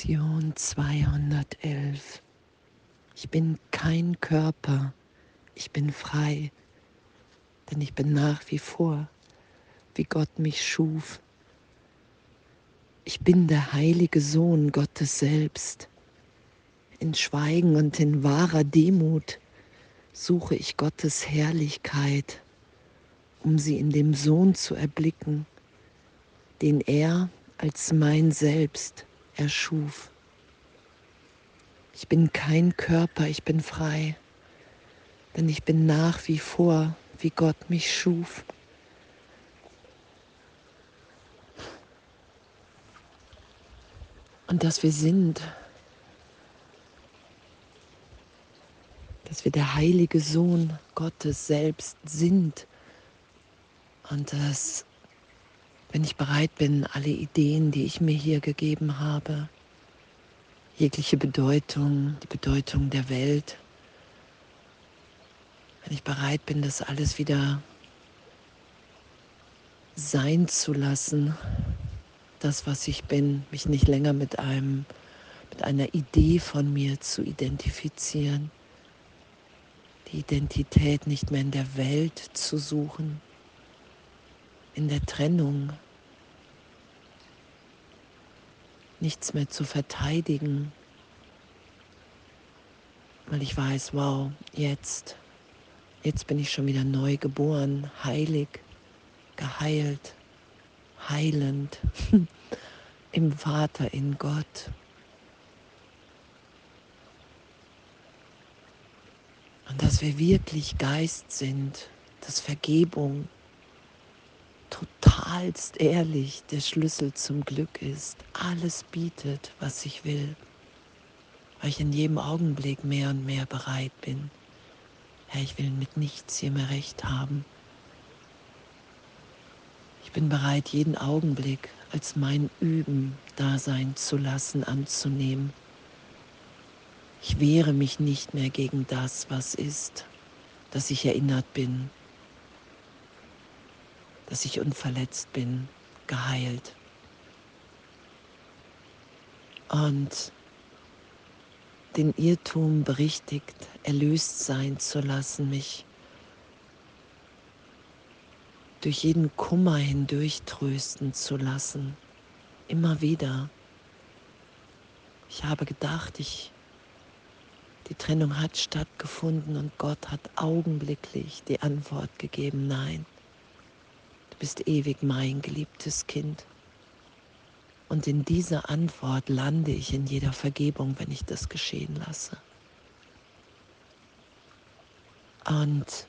Lektion 211. Ich bin kein Körper, ich bin frei, denn ich bin nach wie vor, wie Gott mich schuf. Ich bin der heilige Sohn Gottes selbst. In Schweigen und in wahrer Demut suche ich Gottes Herrlichkeit, um sie in dem Sohn zu erblicken, den er als mein Selbst erschuf. Ich bin kein Körper, ich bin frei, denn ich bin nach wie vor, wie Gott mich schuf. Und dass wir sind, dass wir der heilige Sohn Gottes selbst sind und dass wenn ich bereit bin, alle Ideen, die ich mir hier gegeben habe, jegliche Bedeutung, die Bedeutung der Welt, wenn ich bereit bin, das alles wieder sein zu lassen, das, was ich bin, mich nicht länger mit einem, mit einer Idee von mir zu identifizieren, die Identität nicht mehr in der Welt zu suchen, in der Trennung, nichts mehr zu verteidigen, weil ich weiß, wow, jetzt, jetzt bin ich schon wieder neu geboren, heilig, geheilt, heilend im Vater, in Gott. Und dass wir wirklich Geist sind, dass Vergebung totalst ehrlich der Schlüssel zum Glück ist, alles bietet, was ich will, weil ich in jedem Augenblick mehr und mehr bereit bin. Herr, ich will mit nichts hier mehr recht haben. Ich bin bereit, jeden Augenblick als mein Üben da sein zu lassen, anzunehmen. Ich wehre mich nicht mehr gegen das, was ist, dass ich erinnert bin, dass ich unverletzt bin, geheilt. Und den Irrtum berichtigt, erlöst sein zu lassen, mich durch jeden Kummer hindurch trösten zu lassen, immer wieder. Ich habe gedacht, ich, die Trennung hat stattgefunden und Gott hat augenblicklich die Antwort gegeben, nein, bist ewig mein geliebtes Kind. Und in dieser Antwort lande ich in jeder Vergebung, wenn ich das geschehen lasse. Und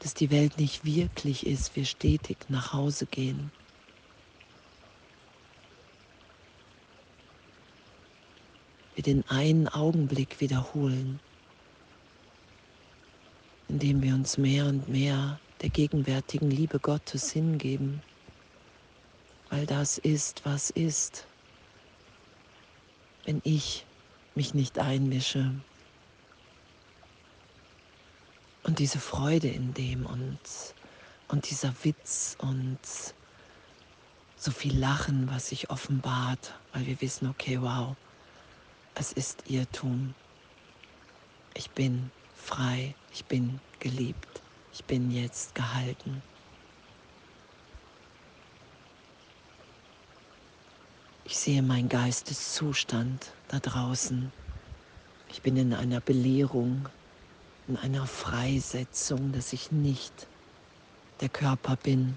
dass die Welt nicht wirklich ist, wir stetig nach Hause gehen. Wir den einen Augenblick wiederholen, indem wir uns mehr und mehr der gegenwärtigen Liebe Gottes hingeben, weil das ist, was ist, wenn ich mich nicht einmische. Und diese Freude in dem und, und dieser Witz und so viel Lachen, was sich offenbart, weil wir wissen, okay, wow, es ist Irrtum. Ich bin frei, ich bin geliebt ich bin jetzt gehalten. Ich sehe meinen Geisteszustand da draußen. Ich bin in einer Belehrung, in einer Freisetzung, dass ich nicht der Körper bin,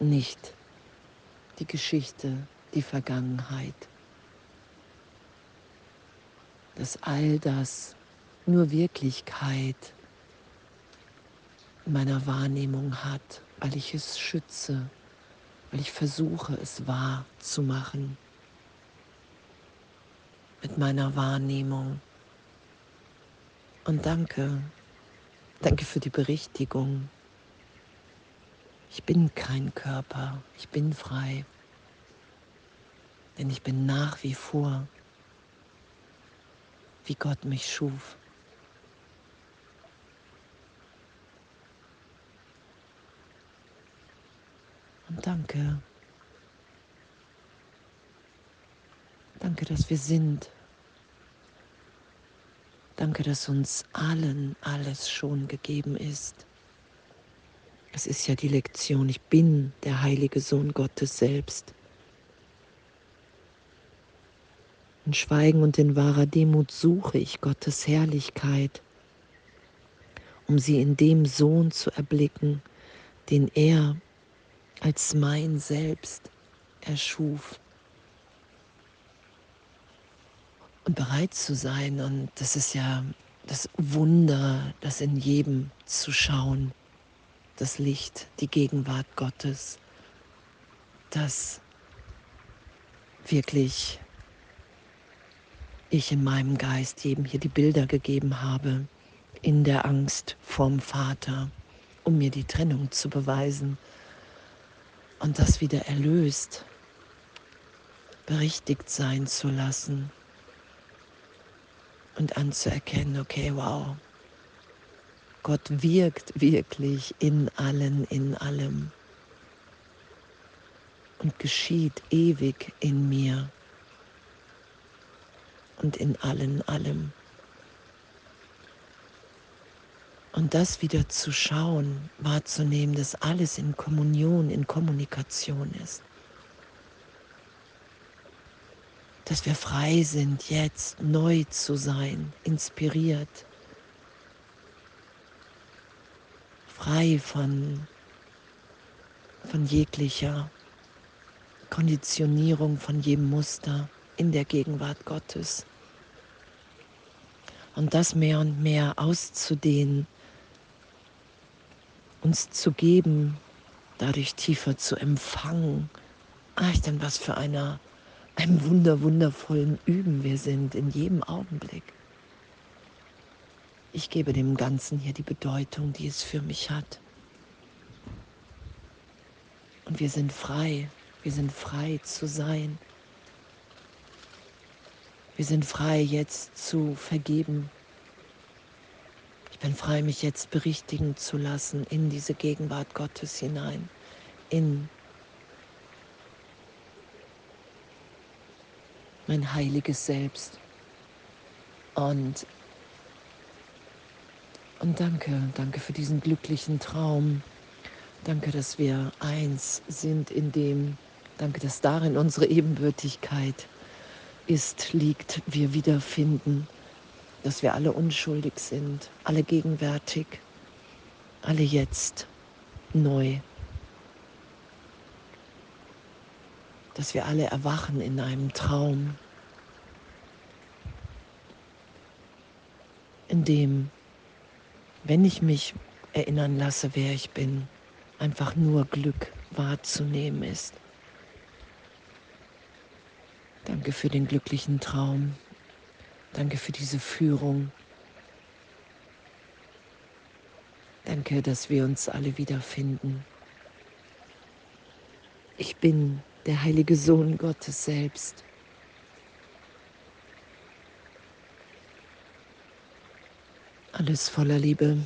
nicht die Geschichte, die Vergangenheit. Dass all das nur Wirklichkeit meiner Wahrnehmung hat, weil ich es schütze, weil ich versuche, es wahr zu machen mit meiner Wahrnehmung. Und danke, danke für die Berichtigung. Ich bin kein Körper, ich bin frei, denn ich bin nach wie vor, wie Gott mich schuf. Danke. Danke, dass wir sind. Danke, dass uns allen alles schon gegeben ist. Es ist ja die Lektion, ich bin der heilige Sohn Gottes selbst. In Schweigen und in wahrer Demut suche ich Gottes Herrlichkeit, um sie in dem Sohn zu erblicken, den er als mein Selbst erschuf. Und bereit zu sein, und das ist ja das Wunder, das in jedem zu schauen, das Licht, die Gegenwart Gottes, das wirklich ich in meinem Geist jedem hier die Bilder gegeben habe, in der Angst vorm Vater, um mir die Trennung zu beweisen und das wieder erlöst, berichtigt sein zu lassen und anzuerkennen, okay, wow, Gott wirkt wirklich in allen, in allem und geschieht ewig in mir und in allen, allem. Und das wieder zu schauen, wahrzunehmen, dass alles in Kommunion, in Kommunikation ist. Dass wir frei sind, jetzt neu zu sein, inspiriert frei von, von jeglicher Konditionierung, von jedem Muster in der Gegenwart Gottes. Und das mehr und mehr auszudehnen, uns zu geben, dadurch tiefer zu empfangen. Ach, denn was für einer, einem wunder, wundervollen Üben wir sind in jedem Augenblick. Ich gebe dem Ganzen hier die Bedeutung, die es für mich hat. Und wir sind frei. Wir sind frei zu sein. Wir sind frei jetzt zu vergeben. Bin frei, mich jetzt berichtigen zu lassen in diese Gegenwart Gottes hinein, in mein heiliges Selbst. Und und danke, danke für diesen glücklichen Traum. Danke, dass wir eins sind in dem, danke, dass darin unsere Ebenbürtigkeit ist, liegt, wir wiederfinden, dass wir alle unschuldig sind, alle gegenwärtig, alle jetzt neu. Dass wir alle erwachen in einem Traum, in dem wenn ich mich erinnern lasse, wer ich bin, einfach nur Glück wahrzunehmen ist. Danke für den glücklichen Traum. Danke für diese Führung. Danke, dass wir uns alle wiederfinden. Ich bin der heilige Sohn Gottes selbst. Alles voller Liebe.